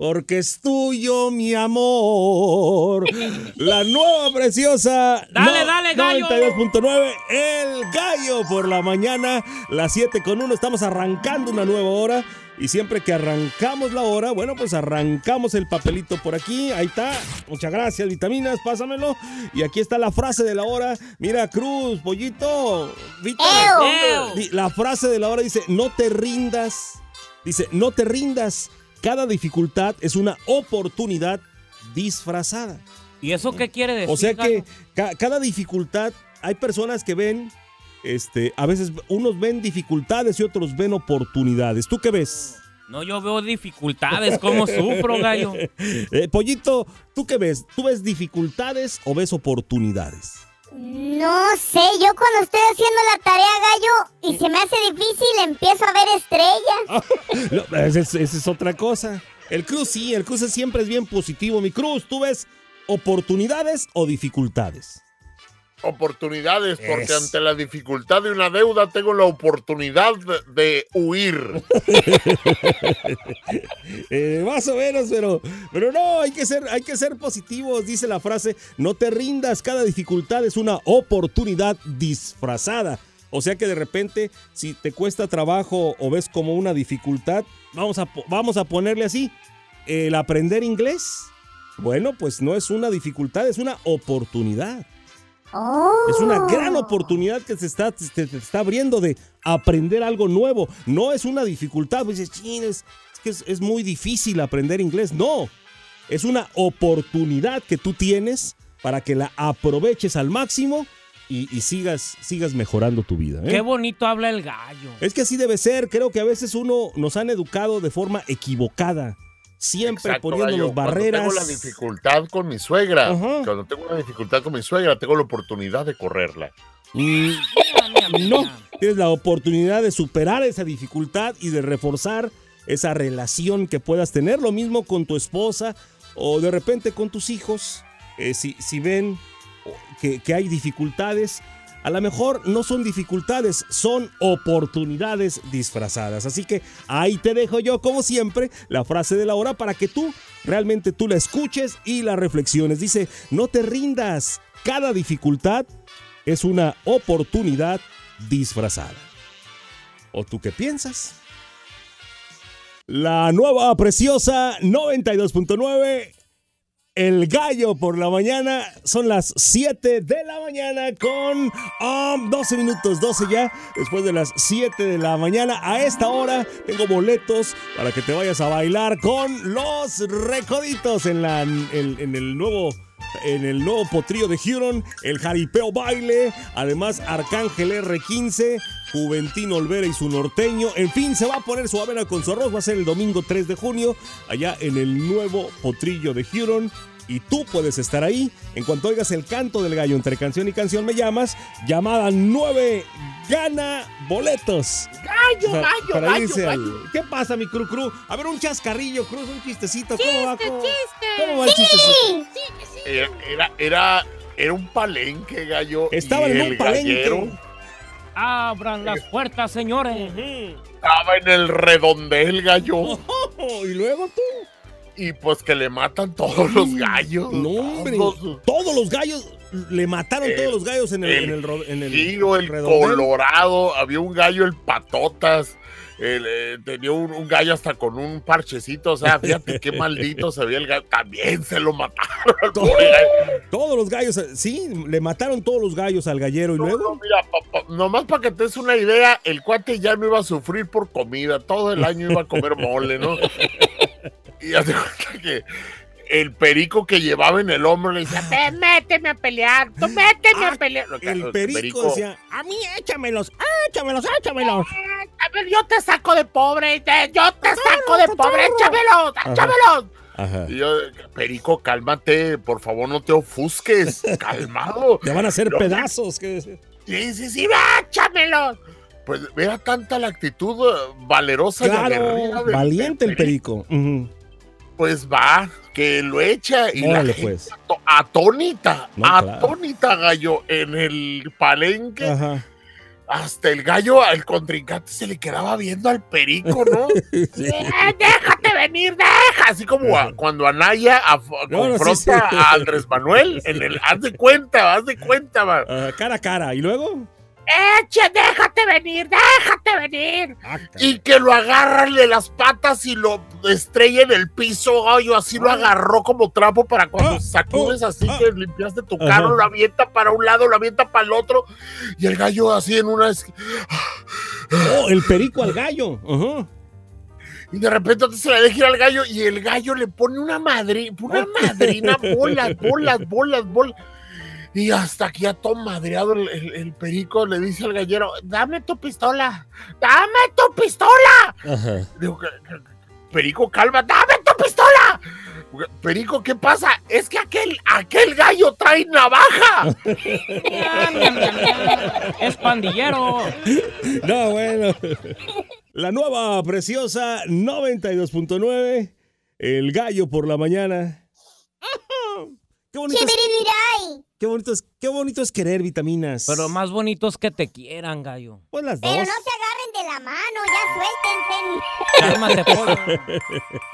porque es tuyo, mi amor. La nueva preciosa. Dale, dale, gallo. 92.9, el gallo por la mañana, las 7 con 1. Estamos arrancando una nueva hora. Y siempre que arrancamos la hora, bueno, pues arrancamos el papelito por aquí. Ahí está. Muchas gracias, vitaminas, pásamelo. Y aquí está la frase de la hora. Mira, Cruz, pollito. Di- La frase de la hora dice, no te rindas. Dice, no te rindas. Cada dificultad es una oportunidad disfrazada. ¿Y eso qué quiere decir? O sea que ca- cada dificultad, hay personas que ven, este, a veces unos ven dificultades y otros ven oportunidades. ¿Tú qué ves? No, yo veo dificultades. ¿Cómo sufro, gallo? Eh, Pollito, ¿tú qué ves? ¿Tú ves dificultades o ves oportunidades? No sé, yo cuando estoy haciendo la tarea, gallo, y se me hace difícil, empiezo a ver estrellas. No, esa es, es otra cosa. El Cruz sí, el Cruz siempre es bien positivo. Mi Cruz, ¿tú ves oportunidades o dificultades? Oportunidades, porque Es. ante la dificultad de una deuda tengo la oportunidad de, de huir. Eh, más o menos, pero, pero no, hay que, ser, hay que ser positivos, dice la frase, no te rindas, cada dificultad es una oportunidad disfrazada. O sea que de repente, si te cuesta trabajo o ves como una dificultad, vamos a, vamos a ponerle así, el aprender inglés, bueno, pues no es una dificultad, es una oportunidad. Oh. Es una gran oportunidad que se está, te, te está abriendo de aprender algo nuevo. No es una dificultad, pues dices, "Chin, es, es que es, es muy difícil aprender inglés. No, es una oportunidad que tú tienes para que la aproveches al máximo y, y sigas, sigas mejorando tu vida. ¿eh? Qué bonito habla el gallo. Es que así debe ser. Creo que a veces uno nos han educado de forma equivocada. Siempre Exacto, poniéndonos. Cuando barreras. tengo la dificultad con mi suegra. Cuando tengo una dificultad con mi suegra, tengo la oportunidad de correrla. Mm, No, tienes la oportunidad de superar esa dificultad y de reforzar esa relación que puedas tener. Lo mismo con tu esposa o de repente con tus hijos. Eh, si, si ven que, que hay dificultades, a lo mejor no son dificultades, son oportunidades disfrazadas. Así que ahí te dejo yo, como siempre, la frase de la hora para que tú realmente tú la escuches y la reflexiones. Dice, no te rindas. Cada dificultad es una oportunidad disfrazada. ¿O tú qué piensas? La nueva preciosa 92.9. El gallo por la mañana. Son las 7 de la mañana con um, 12 minutos, 12 ya. Después de las 7 de la mañana. A esta hora tengo boletos para que te vayas a bailar con los recoditos en, la, en, el nuevo en el nuevo potrillo de Huron, el jaripeo baile, además Arcángel R15, Juventino Olvera y su norteño, en fin, se va a poner su avena con su arroz, va a ser el domingo 3 de junio, allá en el nuevo potrillo de Huron. Y tú puedes estar ahí. En cuanto oigas el canto del gallo entre canción y canción, me llamas. Llamada 9 gana boletos. Gallo, Para- gallo, para gallo, gallo. ¿Qué pasa, mi cru cru? A ver, un chascarrillo, Cruz, un chistecito. ¿Cómo va? ¿Cómo, chiste. ¿Cómo va el chistecito? Era, era, era, era un palenque, gallo. y Estaba en un palenque. gallero Abran las puertas, señores. Estaba en el redondel, gallo. Oh, y luego tú. Y pues que le matan todos los gallos. No, hombre. Todos. Todos los gallos. Le mataron El- todos los gallos en el, el en el, en el Giro, el redondel. colorado, había un gallo, el patotas, eh, tenía un, un gallo hasta con un parchecito, o sea, fíjate qué maldito se veía el gallo, también se lo mataron. Todo-. Todos los gallos, sí, le mataron todos los gallos al gallero y No, no, luego. mira, pa- pa- nomás para que te des una idea, el cuate ya no iba a sufrir por comida, todo el año iba a comer mole, ¿no? Y hace cuenta que el perico que llevaba en el hombro le decía, "Ven, méteme a pelear, tú méteme Ah, a pelear. Lo que- El perico decía, a mí échamelos, échamelos, échamelos. A ver, yo te saco de pobre, te- yo te saco de pobre, échamelos, échamelos. Ajá. Y yo, Perico, cálmate, por favor, no te ofusques, calmado. Te van a hacer No. pedazos. ¿qué? Sí, sí, sí, échamelos. Pues era tanta la actitud eh, valerosa y aguerrida Claro, del- valiente el perico. Ujú. Pues va, que lo echa y Órale, la gente pues. atónita, No, claro. atónita, gallo, en el palenque. Ajá. Hasta el gallo, al contrincante, se le quedaba viendo al perico, ¿no? Eh, déjate venir, deja. Así como a- cuando Anaya a- No, no, sí, confronta sí. a Andrés Manuel en el haz de cuenta, haz de cuenta, man. Cara a cara. ¿Y luego? Eche, déjate venir, déjate venir. Ah, Y que lo agarran de las patas y lo estrella en el piso, gallo. Así lo agarró como trapo para cuando Ah, sacudes oh, así ah. que limpiaste tu Ajá. carro, lo avienta para un lado, lo avienta para el otro. Y el gallo así en una. es- Oh, el perico al gallo. Ajá. Y de repente se le deja ir al gallo y el gallo le pone una madre, una madrina, bolas, bolas, bolas, bolas. Y hasta que ya todo madreado el, el- el perico le dice al gallero, dame tu pistola, dame tu pistola. Ajá. Digo, "¿Qué- qué- qué? perico, calma, dame tu pistola. Perico, ¿qué pasa? Es que aquel, aquel gallo trae navaja. Es pandillero. No, bueno. La nueva preciosa 92.9. El gallo por la mañana. Qué bonito. Qué, bonito es, qué bonito es querer vitaminas. Pero más bonito es que te quieran, gallo. Pues las dos. Pero no se agarren de la mano, ya suéltense. Cálmate, pollo.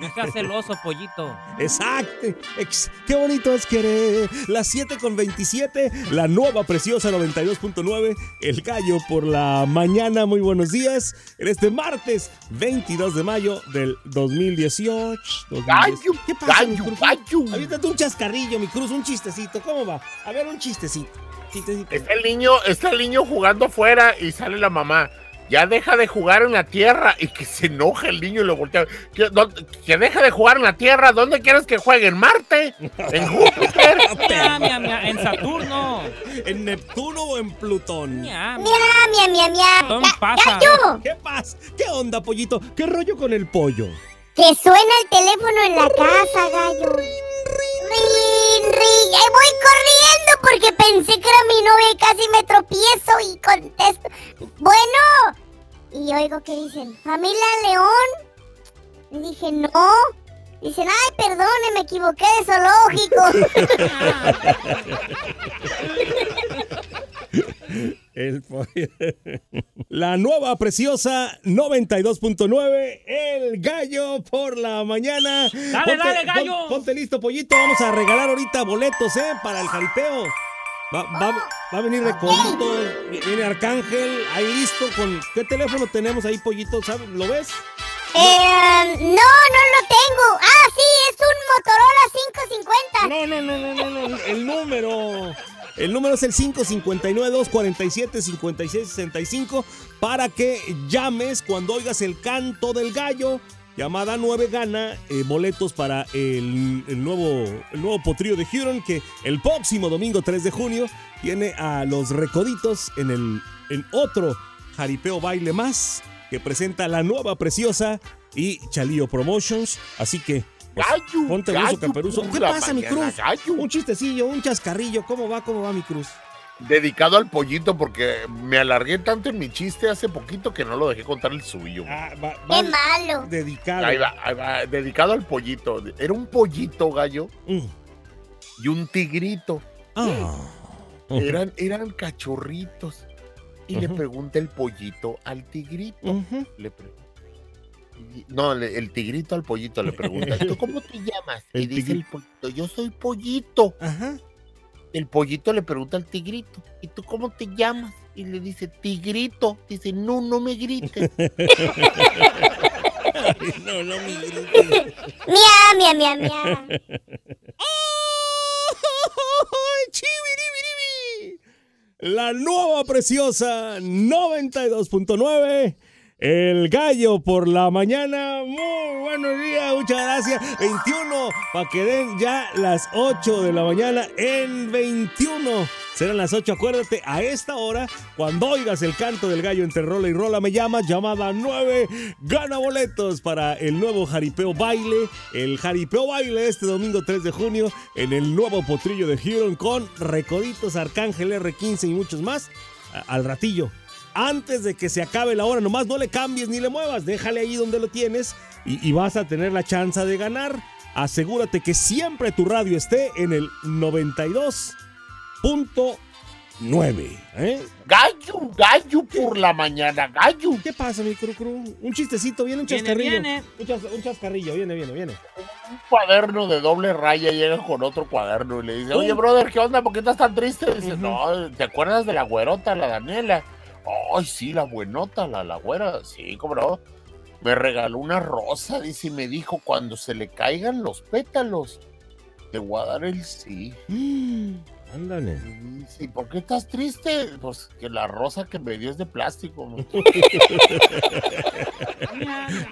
No seas celoso, pollito. Exacto. Ex- qué bonito es querer. Las 7 con 27. La nueva preciosa 92.9. El gallo por la mañana. Muy buenos días. En este martes 22 de mayo del 2018. 2010. Gallo, ¿Qué pasa, mi gallo, cruz? gallo. Aviéntate un chascarrillo, mi cruz, un chistecito. ¿Cómo va? A ver, un chistecito. Chistecito. Está el niño, está el niño jugando afuera y sale la mamá. Ya deja de jugar en la tierra y que se enoja el niño y lo voltea. Que, deja de jugar en la tierra. ¿Dónde quieres que juegue? ¿En Marte? ¿En Júpiter? Miam, miam, miam. En Saturno. ¿En Neptuno o en Plutón? Mia, mia, mia, mia. Pasas. Gallo, ¿Qué pasa? ¿Qué onda, pollito? ¿Qué rollo con el pollo? que suena el teléfono en la casa, gallo. Rin, rin. Ahí voy corriendo porque pensé que era mi novia y casi me tropiezo y contesto. Bueno. Y oigo que dicen, ¿familia León? Y dije, no. Dicen, ay, perdone, me equivoqué de zoológico. El pollo. La nueva preciosa 92.9, el gallo por la mañana. Dale, dale, gallo. pon- ponte listo, pollito. Vamos a regalar ahorita boletos, ¿eh? Para el jaripeo. Va, va- va a venir Recodito, viene Arcángel, ahí listo. con ¿Qué teléfono tenemos ahí, pollito? ¿Sabes? ¿Lo ves? Eh, no, no lo tengo. Ah, sí, es un Motorola 550. No, no, no, no, no, no, el número. El número es el 559-247-5665 para que llames cuando oigas el canto del gallo. Llamada 9 gana eh, boletos para el, nuevo, el nuevo potrillo de Huron que el próximo domingo 3 de junio tiene a los recoditos en, el, en otro jaripeo baile más que presenta la nueva preciosa y Chalío Promotions. Así que pues, Gallo, ponte buzo, gallo, caperuzo. por ¿Qué pasa, mi cruz? gallo. Un chistecillo, un chascarrillo. ¿Cómo va? ¿Cómo va mi cruz? Dedicado al pollito porque me alargué tanto en mi chiste hace poquito que no lo dejé contar el suyo. Ah, va, Qué malo. dedicado. Ahí va, ahí va, dedicado al pollito. Era un pollito gallo Mm. y un tigrito. Ah. Eran, eran cachorritos. Y le pregunta el pollito al tigrito. Le pre- y- No, el tigrito al pollito le pregunta, ¿tú cómo te llamas? El y dice el pollito, yo soy pollito. Ajá. El pollito le pregunta al tigrito, ¿y tú cómo te llamas? Y le dice, tigrito. Dice, no, no me grites. no, no, mi grito. Mia, mia, mia, mia. La nueva preciosa 92.9. El gallo por la mañana. Muy buenos días, muchas gracias. 21 para que den ya las 8 de la mañana en 21. Serán las 8, acuérdate, a esta hora, cuando oigas el canto del gallo entre rola y rola, me llamas, llamada 9, gana boletos para el nuevo Jaripeo Baile, el Jaripeo Baile este domingo 3 de junio en el nuevo potrillo de Huron con Recoditos, Arcángel R15 y muchos más al ratillo. Antes de que se acabe la hora, nomás no le cambies ni le muevas, déjale ahí donde lo tienes y, y vas a tener la chance de ganar. Asegúrate que siempre tu radio esté en el 92. Punto 9. ¿eh? Gallo, gallo por la mañana, gallo. ¿Qué pasa, mi cru, cru? Un chistecito, viene un Viene, chascarrillo. viene. Un, chas- un chascarrillo, viene, viene, viene. Un cuaderno de doble raya llega con otro cuaderno y le dice, oye, brother, ¿qué onda? ¿Por qué estás tan triste? Dice, no, ¿te acuerdas de la güerota, la Daniela? Ay, sí, la buenota, la, la güera. Sí, cómo no. Me regaló una rosa, dice, y me dijo, cuando se le caigan los pétalos, te voy a dar el sí. Ándale. ¿y por qué estás triste? Pues que la rosa que me dio es de plástico. ¿no?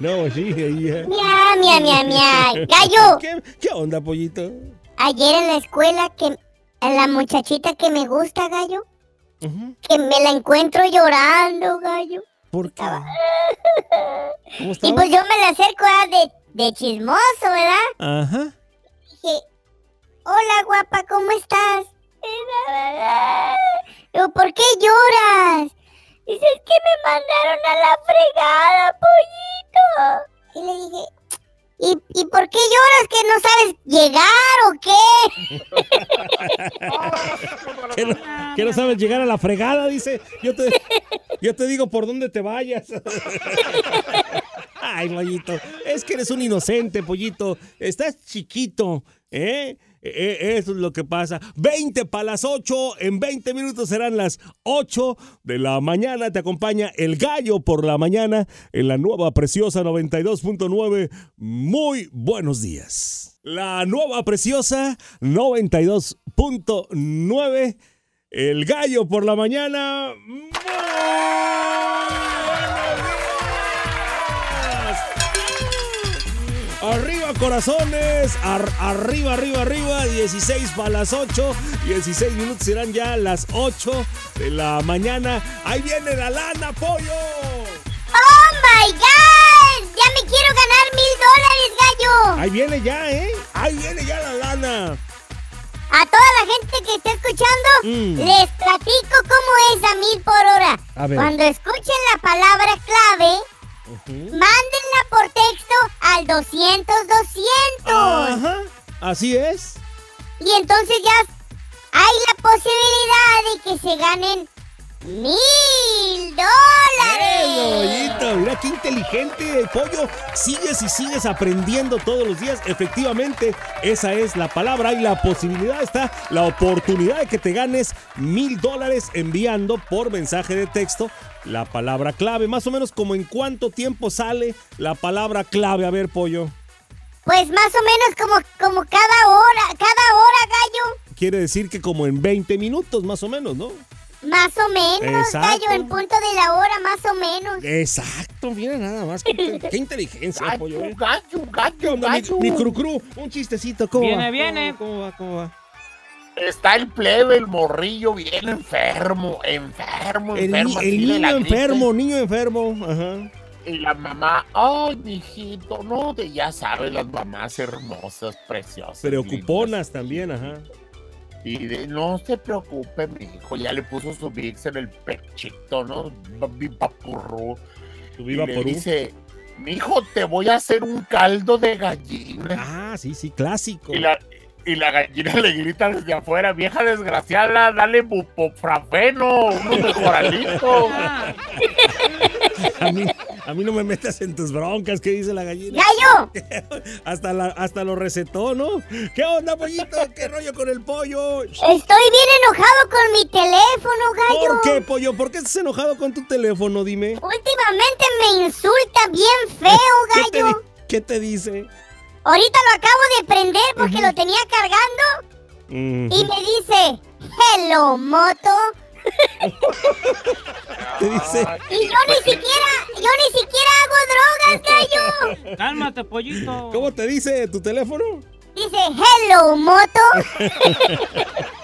No, sí, eh. Mia, mia, mia, mia. Gallo, ¿Qué, ¿Qué onda, pollito? ayer en la escuela que a la muchachita que me gusta, gallo, Que me la encuentro llorando, gallo. ¿Por qué? ¿Cómo Y pues yo me la acerco ah, de, de chismoso, ¿verdad? Ajá. Dije, hola guapa, ¿cómo estás? Digo, ¿por qué lloras? Dice, es que me mandaron a la fregada, pollito. Y le dije, ¿y, ¿y por qué lloras que no sabes llegar o qué? ¿Que no, que no sabes llegar a la fregada? Dice. Yo te, yo te digo por dónde te vayas. Ay, pollito. Es que eres un inocente, pollito. Estás chiquito, ¿eh? Eh, Eso es lo que pasa. 20 para las 8. En 20 minutos serán las 8 de la mañana. Te acompaña el gallo por la mañana en la nueva preciosa 92.9. Muy buenos días. La nueva preciosa 92.9. El gallo por la mañana. Arriba corazones, Ar- arriba, arriba, arriba, 16 para las 8, 16 minutos serán ya las 8 de la mañana. Ahí viene la lana, pollo. ¡Oh, my God! Ya me quiero ganar mil dólares, gallo. Ahí viene ya, ¿eh? Ahí viene ya la lana. A toda la gente que está escuchando, Mm. les platico cómo es a mil por hora. A ver. Cuando escuchen la palabra clave, mándenla por texto al 200 200. Ajá, así es. Y entonces ya hay la posibilidad de que se ganen mil dólares. Pollito, mira qué inteligente el pollo. Sigues y sigues aprendiendo todos los días. Efectivamente, esa es la palabra. Hay la posibilidad, está la oportunidad de que te ganes mil dólares enviando por mensaje de texto la palabra clave. Más o menos como en cuánto tiempo sale la palabra clave. A ver, pollo. Pues más o menos como, como cada hora, cada hora, gallo. Quiere decir que como en 20 minutos, más o menos, ¿no? Más o menos, Exacto. gallo, en punto de la hora, más o menos. Exacto, mira nada más. Qué, qué inteligencia, pollo. Gallo, ¿eh? gallo, ¿Qué gallo, onda, mi, gallo. mi cru cru? Un chistecito, ¿cómo Viene, va? viene. ¿Cómo va? ¿Cómo va? Está el plebe, el morrillo, bien enfermo, enfermo, enfermo. el la niño enfermo, niño enfermo. Ajá. Y la mamá, ay, mijito, no, de ya sabes, las mamás hermosas, preciosas. Preocuponas también, ajá. Y de, no se preocupe, mi hijo, ya le puso su Vicks en el pechito, ¿no? Tu Y viva le dice, mi hijo, te voy a hacer un caldo de gallina. Ah, sí, sí, clásico. Y la, y la gallina le grita desde afuera, vieja desgraciada, dale bupofrafeno, unos mejoralitos. Ah, A mí, a mí no me metas en tus broncas, ¿qué dice la gallina? Gallo, Hasta, la, hasta lo recetó, ¿no? ¿Qué onda, pollito? ¿Qué rollo con el pollo? estoy bien enojado con mi teléfono, gallo. ¿Por qué, pollo? ¿Por qué estás enojado con tu teléfono? Dime. Últimamente me insulta bien feo, ¿Qué te, gallo. qué te dice? Ahorita lo acabo de prender porque lo tenía cargando y me dice, hello, moto. Te dice. Y yo ni siquiera, yo ni siquiera hago drogas, gallo. cálmate, pollito. ¿Cómo te dice tu teléfono? Dice, hello, moto.